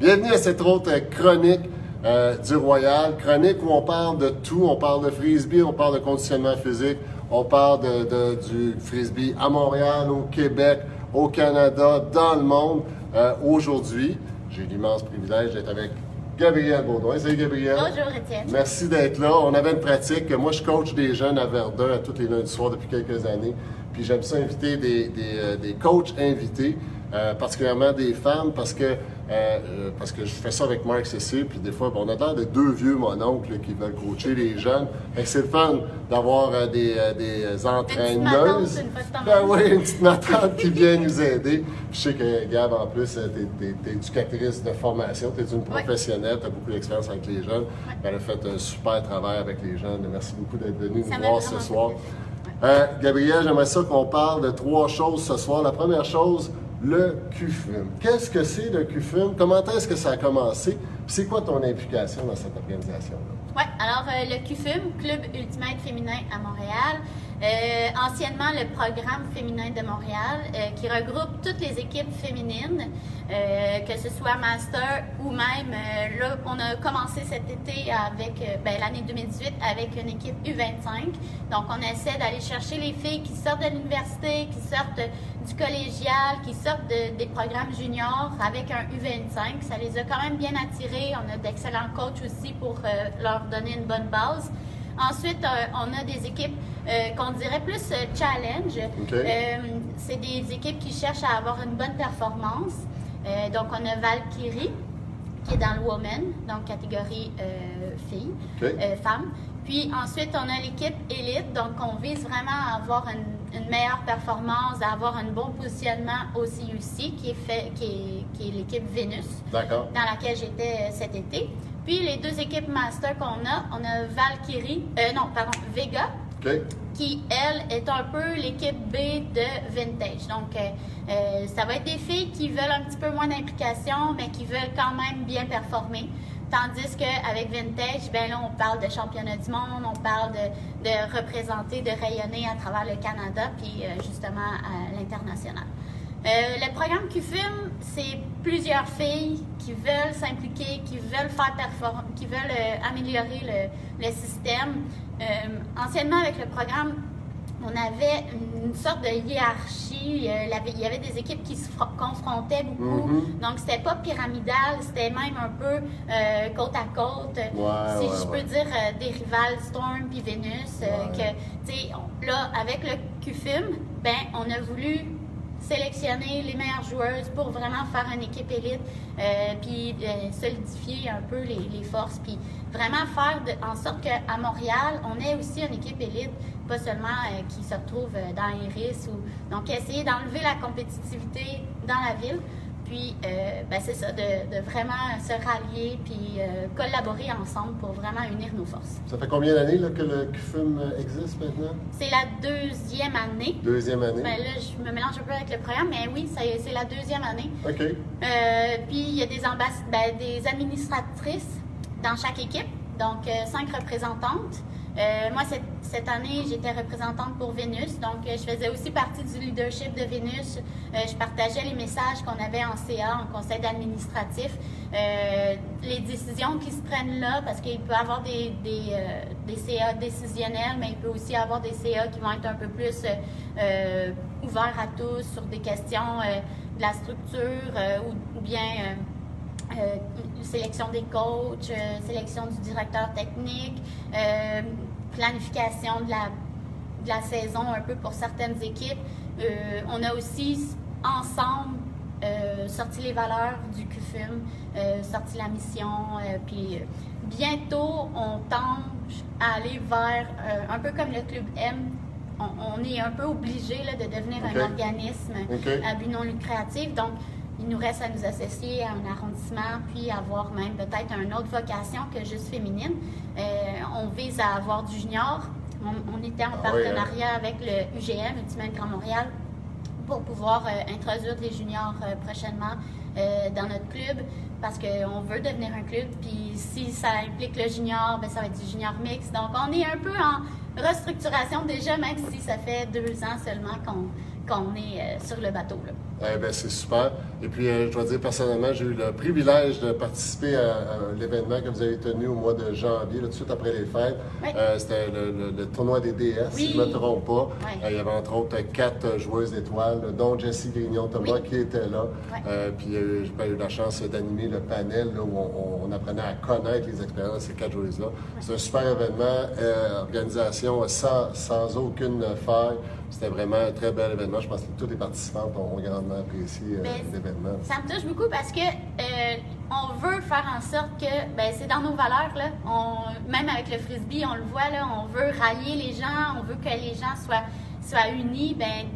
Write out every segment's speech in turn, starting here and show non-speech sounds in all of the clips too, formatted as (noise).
Bienvenue à cette autre chronique euh, du Royal. Chronique où on parle de tout. On parle de frisbee, on parle de conditionnement physique, on parle de, du frisbee à Montréal, au Québec, au Canada, dans le monde. Euh, aujourd'hui, j'ai l'immense privilège d'être avec Gabriel Baudouin. Salut Gabriel. Bonjour Étienne. Merci d'être là. On avait une pratique. Moi, je coach des jeunes à Verdun à tous les lundis soirs depuis quelques années. Puis j'aime ça inviter des, des, euh, des coachs invités euh, particulièrement des femmes, parce que, euh, euh, parce que je fais ça avec Marc Cécile, puis des fois, on a l'air de deux vieux mononcles qui veulent coacher les jeunes. c'est le fun d'avoir des, des entraîneuses. Une ben oui, une petite matante qui vient nous aider. Je sais que Gab, en plus, tu es, éducatrice de formation, tu es une professionnelle, tu as beaucoup d'expérience avec les jeunes. Elle a fait un super travail avec les jeunes. Merci beaucoup d'être venu nous voir ce soir. Gabriel, j'aimerais ça qu'on parle de trois choses ce soir. La première chose, le QFUM. Qu'est-ce que c'est le QFUM? Comment est-ce que ça a commencé? c'est quoi ton implication dans cette organisation-là? Oui, alors euh, le QFUM, Club Ultimate Féminin à Montréal, euh, anciennement le programme féminin de Montréal, euh, qui regroupe toutes les équipes féminines, que ce soit master ou même, là, on a commencé cet été avec, ben, l'année 2018 avec une équipe U25. Donc, on essaie d'aller chercher les filles qui sortent de l'université, qui sortent du collégial, qui sortent des programmes juniors avec un U25. Ça les a quand même bien attirés. On a d'excellents coachs aussi pour leur donner une bonne base. Ensuite, euh, on a des équipes euh, qu'on dirait plus euh, challenge. c'est des équipes qui cherchent à avoir une bonne performance. donc, on a Valkyrie, qui est dans le woman, donc catégorie fille, femme. Puis ensuite, on a l'équipe élite, donc on vise vraiment à avoir une, meilleure performance, à avoir un bon positionnement au CUC, qui est, fait, qui est, l'équipe Vénus, dans laquelle j'étais cet été. Puis les deux équipes master qu'on a, on a Valkyrie, euh, non, pardon, Vega, qui, elle, est un peu l'équipe B de Vintage. Donc, euh, euh, ça va être des filles qui veulent un petit peu moins d'implication, mais qui veulent quand même bien performer. Tandis qu'avec Vintage, ben là, on parle de championnat du monde, on parle de, de représenter, de rayonner à travers le Canada, puis justement à l'international. Euh, le programme QFIM, c'est plusieurs filles qui veulent s'impliquer, qui veulent faire performer, qui veulent euh, améliorer le, le système. Euh, anciennement, avec le programme, on avait une sorte de hiérarchie. il y avait des équipes qui se confrontaient beaucoup. Mm-hmm. Donc, c'était pas pyramidal, c'était même un peu côte à côte. si je peux dire des rivales Storm puis Vénus. que, là, avec le QFIM, ben, on a voulu sélectionner les meilleures joueuses pour vraiment faire une équipe élite, euh, puis euh, solidifier un peu les, forces, puis vraiment faire en sorte qu'à Montréal, on ait aussi une équipe élite, pas seulement euh, qui se retrouve dans Iris. Ou, donc, essayer d'enlever la compétitivité dans la ville. Puis, euh, ben, c'est ça, de, vraiment se rallier puis euh, collaborer ensemble pour vraiment unir nos forces. Ça fait combien d'années que le CUFUM existe maintenant? C'est la deuxième année. Deuxième année. Ben, là, je me mélange un peu avec le programme, mais oui, c'est la deuxième année. OK. Euh, puis, il y a des, ben, des administratrices dans chaque équipe, donc cinq représentantes. Moi, cette, cette année, j'étais représentante pour Vénus, donc euh, je faisais aussi partie du leadership de Vénus. Euh, je partageais les messages qu'on avait en CA, en conseil administratif, les décisions qui se prennent là, parce qu'il peut y avoir des, des, CA décisionnels, mais il peut aussi y avoir des CA qui vont être un peu plus ouverts à tous sur des questions de la structure ou, bien euh, sélection des coachs, euh, sélection du directeur technique, euh, planification de la, de la saison un peu pour certaines équipes. on a aussi ensemble sorti les valeurs du QFUM, sorti la mission, puis bientôt on tend à aller vers, un peu comme le Club M, on, est un peu obligé de devenir un organisme à but non lucratif. Donc, il nous reste à nous associer à un arrondissement, puis avoir même peut-être une autre vocation que juste féminine. Euh, on vise à avoir du junior. On, était en ah partenariat avec le UGM, Ultimate Grand Montréal, pour pouvoir euh, introduire des juniors euh, prochainement dans notre club parce qu'on veut devenir un club. Puis si ça implique le junior, ben, ça va être du junior mix. Donc on est un peu en restructuration déjà, même si ça fait deux ans seulement qu'on est sur le bateau. Là. Eh ben, c'est super. Et puis, euh, je dois dire, personnellement, j'ai eu le privilège de participer à, l'événement que vous avez tenu au mois de janvier, tout de suite après les fêtes. Euh, c'était le, tournoi des DS, si je ne me trompe pas. Euh, il y avait entre autres quatre joueuses d'étoiles, dont Jessie Grignon-Thomas qui était là. puis, j'ai eu la chance d'animer le panel où on, apprenait à connaître les expériences de ces quatre joueuses-là. C'est un super événement, organisation sans, sans aucune faille. C'était vraiment un très bel événement. Je pense que tous les participants ont grandement apprécié euh, l'événement. Ça me touche beaucoup parce que euh, on veut faire en sorte que, ben, c'est dans nos valeurs, là. On, même avec le frisbee, on le voit, là, on veut rallier les gens, on veut que les gens soient, soient unis. Ben,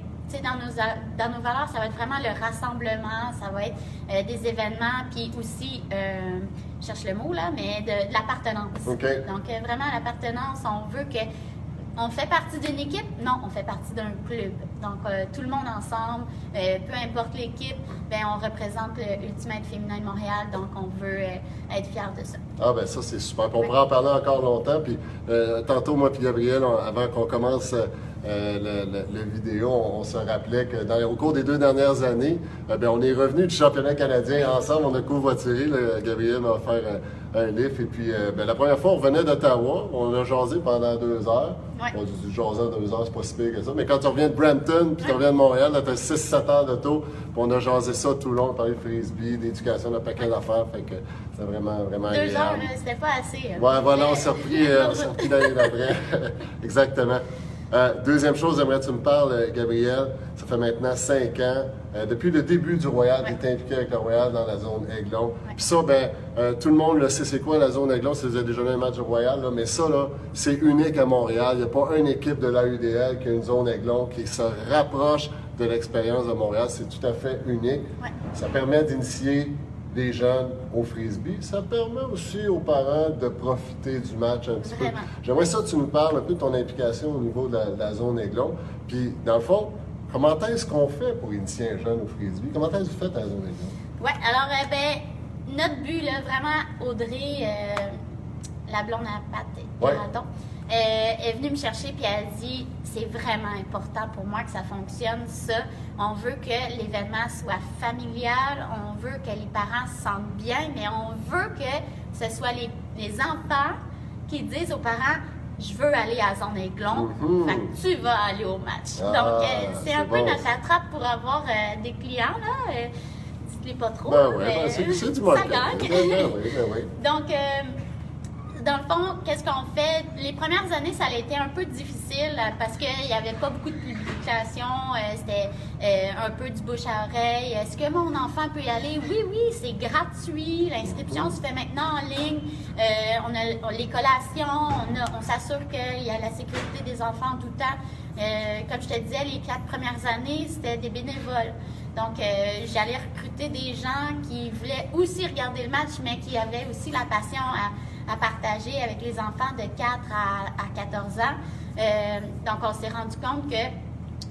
dans nos, dans nos valeurs, ça va être vraiment le rassemblement, ça va être euh, des événements, puis aussi, je cherche le mot là, mais de, l'appartenance. Donc, vraiment, l'appartenance, on veut que on fait partie d'une équipe? Non, on fait partie d'un club. Donc, euh, tout le monde ensemble, euh, peu importe l'équipe, ben, on représente l'Ultimate Féminin de Montréal, donc on veut euh, être fiers de ça. Ah, ben ça, c'est super. on pourra en parler encore longtemps. Puis, tantôt, moi et Gabriel, avant qu'on commence la vidéo, on, se rappelait que dans, au cours des deux dernières années, ben, on est revenu du championnat canadien ensemble. On a covoituré. Gabriel m'a offert un livre. Et puis, ben, la première fois, on revenait d'Ottawa. On a jasé pendant deux heures. On dit jaser en deux heures, c'est pas si pire que ça. Mais quand tu reviens de Brampton, puis tu reviens de Montréal, tu as 6-7 heures d'auto, puis on a jasé ça tout le long, on parlait de frisbee, d'éducation, un paquet d'affaires. Fait que c'est vraiment, vraiment Deux heures, c'était pas assez. Hein. Ouais, voilà, on s'est repris, euh, (laughs) repris l'année d'après. (laughs) Exactement. Euh, deuxième chose, j'aimerais que tu me parles, euh, Gabriel. Ça fait maintenant cinq ans. Euh, depuis le début du Royal, tu impliqué avec le Royal dans la zone Aiglon. Puis ça, ben, tout le monde le sait, c'est quoi la zone Aiglon, si vous avez déjà un match du Royal, là, mais ça, là, c'est unique à Montréal. Il n'y a pas une équipe de l'AUDL qui a une zone Aiglon qui se rapproche de l'expérience de Montréal. C'est tout à fait unique. Ça permet d'initier des jeunes au frisbee. Ça permet aussi aux parents de profiter du match un petit peu. J'aimerais ça que tu nous parles un peu de ton implication au niveau de la, zone Aiglon. Puis, dans le fond, comment est-ce qu'on fait pour initier un jeune au frisbee? Comment est-ce que vous faites à la zone Aiglon? Oui, alors, euh, ben, notre but, là, vraiment, Audrey, euh, la blonde à pâte, ouais. Euh, est venue me chercher puis elle a dit c'est vraiment important pour moi que ça fonctionne ça. On veut que l'événement soit familial, on veut que les parents se sentent bien, mais on veut que ce soit les, les enfants qui disent aux parents je veux aller à Zone Aiglon, mm fait que tu vas aller au match. Ah, Donc, euh, c'est un peu notre attrape pour avoir euh, des clients, là. Dites-les pas trop, ben ben c'est, du ça gagne. Ben oui, oui. (laughs) Donc, dans le fond, qu'est-ce qu'on fait? Les premières années, ça a été un peu difficile euh, parce qu'il n'y avait pas beaucoup de publications. Euh, c'était euh, un peu du bouche à oreille. Est-ce que mon enfant peut y aller? Oui, oui, c'est gratuit. L'inscription se fait maintenant en ligne. on a les collations. On, s'assure qu'il y a la sécurité des enfants tout le temps. comme je te disais, les quatre premières années, c'était des bénévoles. Donc, j'allais recruter des gens qui voulaient aussi regarder le match, mais qui avaient aussi la passion à à partager avec les enfants de 4 à, 14 ans. Euh, donc, on s'est rendu compte que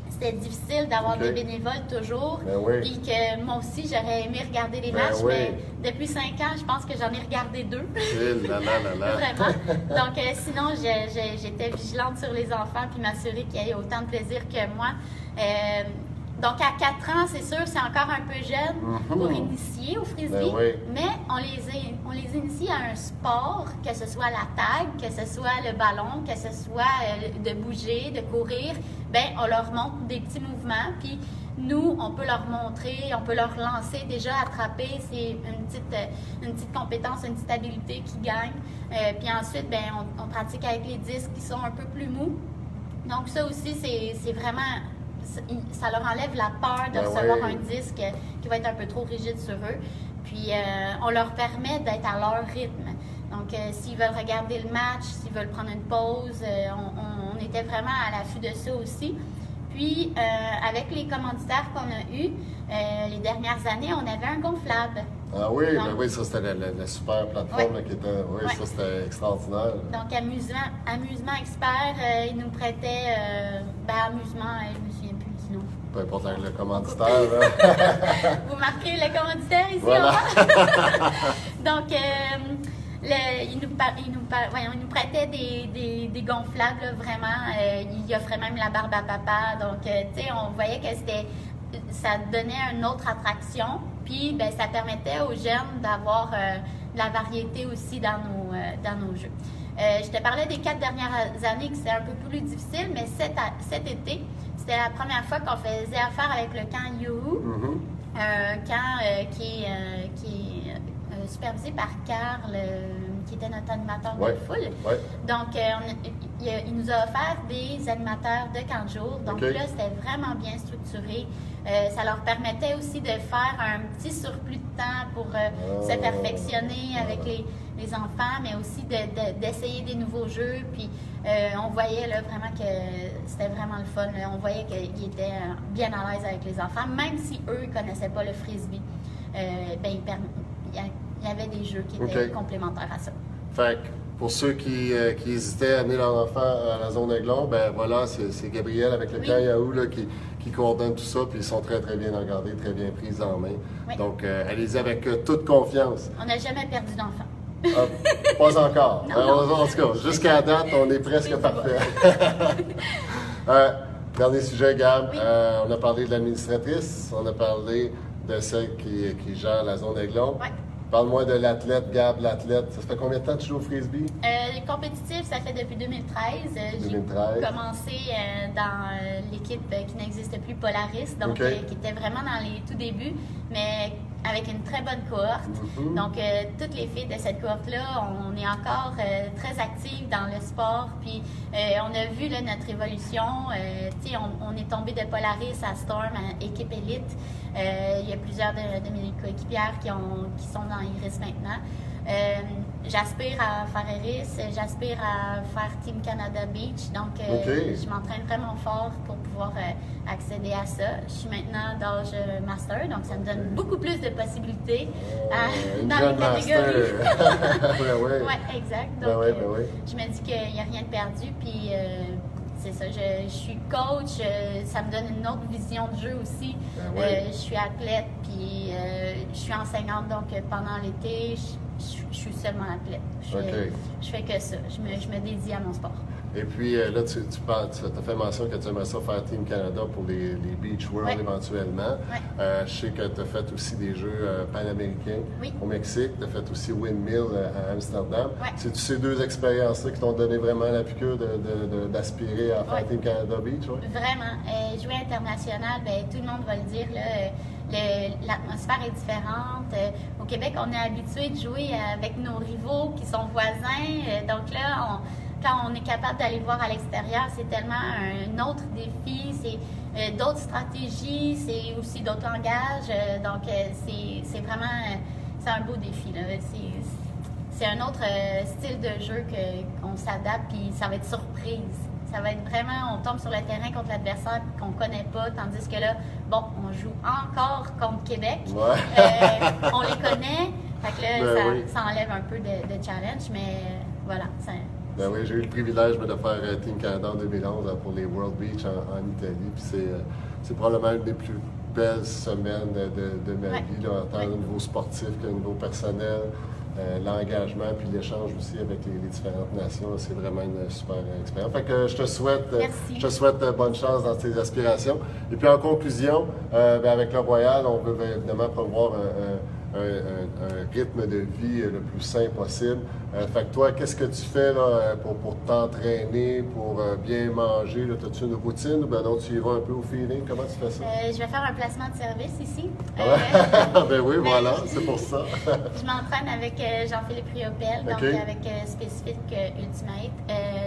c'était difficile d'avoir des bénévoles toujours. Ben Puis que moi aussi, j'aurais aimé regarder les ben matchs, mais depuis 5 ans, je pense que j'en ai regardé deux. (laughs) Vraiment. Donc, euh, sinon, j'étais vigilante sur les enfants puis m'assurer qu'il y ait autant de plaisir que moi. Euh, donc, à 4 ans, c'est sûr, c'est encore un peu jeune mhm. pour initier au frisbee, ben mais on les, on les initie à un sport, que ce soit la tag, que ce soit le ballon, que ce soit euh, de bouger, de courir. Ben, on leur montre des petits mouvements, puis nous, on peut leur montrer, on peut leur lancer déjà attraper, c'est une petite, euh, une petite compétence, une petite habilité qui gagne. Euh, puis ensuite, ben, on, on pratique avec les disques qui sont un peu plus mous. Donc ça aussi, c'est vraiment ça leur enlève la peur de ben recevoir un disque qui va être un peu trop rigide sur eux. Puis euh, on leur permet d'être à leur rythme. Donc, euh, s'ils veulent regarder le match, s'ils veulent prendre une pause, euh, on, était vraiment à l'affût de ça aussi. Puis, avec les commanditaires qu'on a eus, les dernières années, on avait un gonflable. Ah oui, ben oui, ça c'était la, super plateforme qui était. Oui, ça c'était extraordinaire. Donc, amusement, amusement expert, il nous prêtait. ben, amusement, Peu importe le commanditaire. (laughs) Vous marquez le commanditaire ici, voilà. (laughs) Donc, euh, il, nous, il, nous, voyons, il nous prêtait des, des, des gonflables, vraiment. Euh, il offrait même la barbe à papa. Donc, euh, tu sais, on voyait que c'était ça donnait une autre attraction. Puis, ben, ça permettait aux jeunes d'avoir euh, de la variété aussi dans nos, dans nos jeux. Je te parlais des quatre dernières années que c'était un peu plus difficile, mais cet, cet été, c'était la première fois qu'on faisait affaire avec le camp Youhou, Mhm. un camp euh, qui est, euh, qui est euh, supervisé par Carl, qui était notre animateur Ouais. de foule. Ouais. Donc, euh, on il, nous a offert des animateurs de camp de jour. Donc là, c'était vraiment bien structuré. Euh, ça leur permettait aussi de faire un petit surplus de temps pour euh, Ah. se perfectionner avec les, les enfants, mais aussi de- de- d'essayer des nouveaux jeux. Puis euh, on voyait là, vraiment que c'était vraiment le fun. là. On voyait qu'ils étaient euh, bien à l'aise avec les enfants, même si eux ne connaissaient pas le frisbee. Euh, ben, il, y avait des jeux qui étaient complémentaires à ça. Fait que pour ceux qui, euh, qui hésitaient à amener leur enfant à la zone Aiglon, ben voilà, c'est Gabriel avec le Oui. camp Yahoo là, qui, qui coordonne tout ça, puis ils sont très très bien regardés, très bien pris en main. Oui. Donc euh, allez-y avec euh, toute confiance. On n'a jamais perdu d'enfants. Ah, pas encore. Non, Euh, non. En tout cas, jusqu'à date, on est presque parfait. (laughs) Euh, dernier sujet, Gab. Oui. Euh, on a parlé de l'administratrice, on a parlé de celle qui, qui gère la zone Aiglon. Ouais. Parle-moi de l'athlète, Gab, l'athlète. Ça fait combien de temps que tu joues au frisbee? Euh, compétitif, ça fait depuis 2013. Euh, J'ai 2013. commencé euh, dans l'équipe qui n'existe plus, Polaris, donc euh, qui était vraiment dans les tout débuts, mais avec une très bonne cohorte. Mhm. Donc, euh, toutes les filles de cette cohorte-là, on est encore euh, très actives dans le sport. Puis, euh, on a vu là, notre évolution. On, on est tombé de Polaris à Storm, à équipe élite. Il y a plusieurs de, de mes coéquipières qui, ont, qui sont dans Iris maintenant. J'aspire à faire Iris, j'aspire à faire Team Canada Beach. Donc, euh, je m'entraîne vraiment fort pour pouvoir euh, accéder à ça. Je suis maintenant d'âge euh, master, donc ça me donne beaucoup plus de possibilités Euh, dans les catégories. (laughs) (laughs) ben ouais. Oui, exact. Donc, Ben ouais, euh, ben ouais. je me dis qu'il n'y a rien de perdu. Puis, c'est ça, je, je suis coach, euh, ça me donne une autre vision de jeu aussi. Ben ouais. Euh, je suis athlète, puis euh, je suis enseignante, donc pendant l'été, je, je- je suis seulement athlète. Je fais, que ça. Je me, je me dédie à mon sport. Et puis euh, là, tu, tu parles, tu as fait mention que tu aimerais ça faire Team Canada pour les, les Beach World Ouais. éventuellement. Ouais. Euh, je sais que tu as fait aussi des jeux euh, panaméricains Oui. au Mexique. Tu as fait aussi Windmill à Amsterdam. Ouais. C'est-tu ces deux expériences-là qui t'ont donné vraiment la piqûre d'aspirer à faire. Team Canada Beach? Vraiment. Euh, jouer international, ben, tout le monde va le dire. là, L'atmosphère est différente. Euh, au Québec, on est habitué de jouer avec nos rivaux qui sont voisins. Euh, donc là, on- quand on est capable d'aller voir à l'extérieur, c'est tellement un autre défi. C'est euh, d'autres stratégies, c'est aussi d'autres langages. Euh, donc, euh, c'est vraiment c'est un beau défi. C'est- un autre style de jeu qu'on s'adapte, puis ça va être surprise. Ça va être vraiment, on tombe sur le terrain contre l'adversaire qu'on connaît pas, tandis que là, bon, on joue encore contre Québec. Ouais. On les connaît, fait que là, Ben ça, oui. ça enlève un peu de, de challenge, mais voilà. Ben oui, j'ai eu le privilège moi, de faire euh, Team Canada en 2011 euh, pour les World Beach en, en Italie. Puis c'est, euh, c'est probablement une des plus belles semaines de, ma Ouais. vie, là, en tant Ouais. au niveau sportif qu'au niveau personnel. Euh, l'engagement puis l'échange aussi avec les, les différentes nations, c'est vraiment une super expérience. Fait que je te souhaite, Merci. je te souhaite bonne chance dans tes aspirations. Et puis en conclusion, euh, ben, avec le Royal, on veut ben, évidemment promouvoir un, un- un- un- un rythme de vie le plus sain possible. Euh, fait que toi, qu'est-ce que tu fais là, euh, pour, pour t'entraîner, pour euh, bien manger? As-tu une routine ou ben non, tu y vas un peu au feeling? Comment tu fais ça? Euh, je vais faire un placement de service ici. Ah (laughs) ben oui, mais- voilà, c'est pour ça. (laughs) Je m'entraîne avec Jean-Philippe Riopel, donc avec Spécifique Ultimate.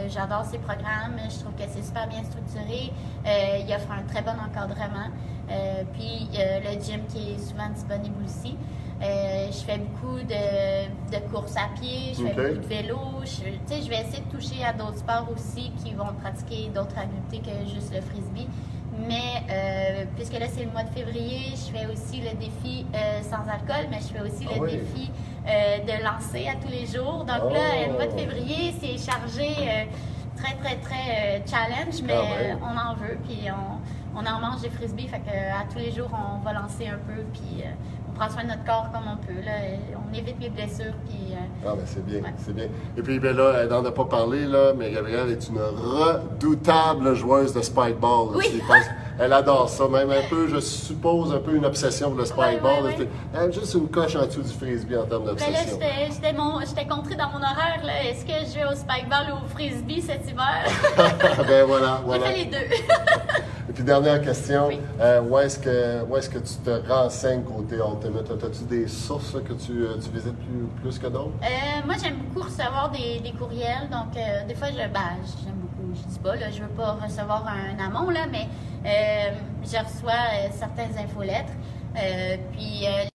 J'adore ses programmes, je trouve que c'est super bien structuré. Il offre un très bon encadrement. Euh, puis le gym qui est souvent disponible aussi. Euh, je fais beaucoup de, de courses à pied, je fais beaucoup de vélo. Je, je vais essayer de toucher à d'autres sports aussi qui vont pratiquer d'autres habiletés que juste le frisbee. Mais euh, puisque là, c'est le mois de février, je fais aussi le défi euh, sans alcool, mais je fais aussi Ah le oui. défi de lancer à tous les jours. Donc Oh. là, le mois de février, c'est chargé très, très, très challenge, mais Ah ouais. on en veut, puis on, on en mange des frisbees. Fait que à tous les jours, on va lancer un peu, puis euh, on prend soin de notre corps comme on peut. Là, Et on évite les blessures, puis euh, Ah, ben c'est bien, Ouais. c'est bien. Et puis, ben là, elle n'en a pas parlé, là, mais Gabrielle est une redoutable joueuse de spikeball. Oui. aussi. Elle adore ça, même un peu, je suppose, un peu une obsession pour le spikeball. Ouais, ouais, ouais. Juste une coche en dessous du frisbee en termes Ben là, d'obsession. j'étais- j'étais mon- j'étais contrée dans mon horaire. là. Est-ce que je vais au spikeball ou au frisbee cet hiver? (laughs) ben voilà, (laughs) J'ai voilà. fait les deux. (laughs) Et puis dernière question, Oui. euh, où est-ce que où est-ce que tu te renseignes côté Ultimate? As-tu des sources que tu, euh, tu visites plus, plus que d'autres? Euh, moi, j'aime beaucoup recevoir des, des courriels. Donc, euh, des fois, je, ben, j'aime beaucoup. Je dis pas, là, je veux pas recevoir un amont, là, mais euh, je reçois euh, certaines infolettres. Euh, puis, euh,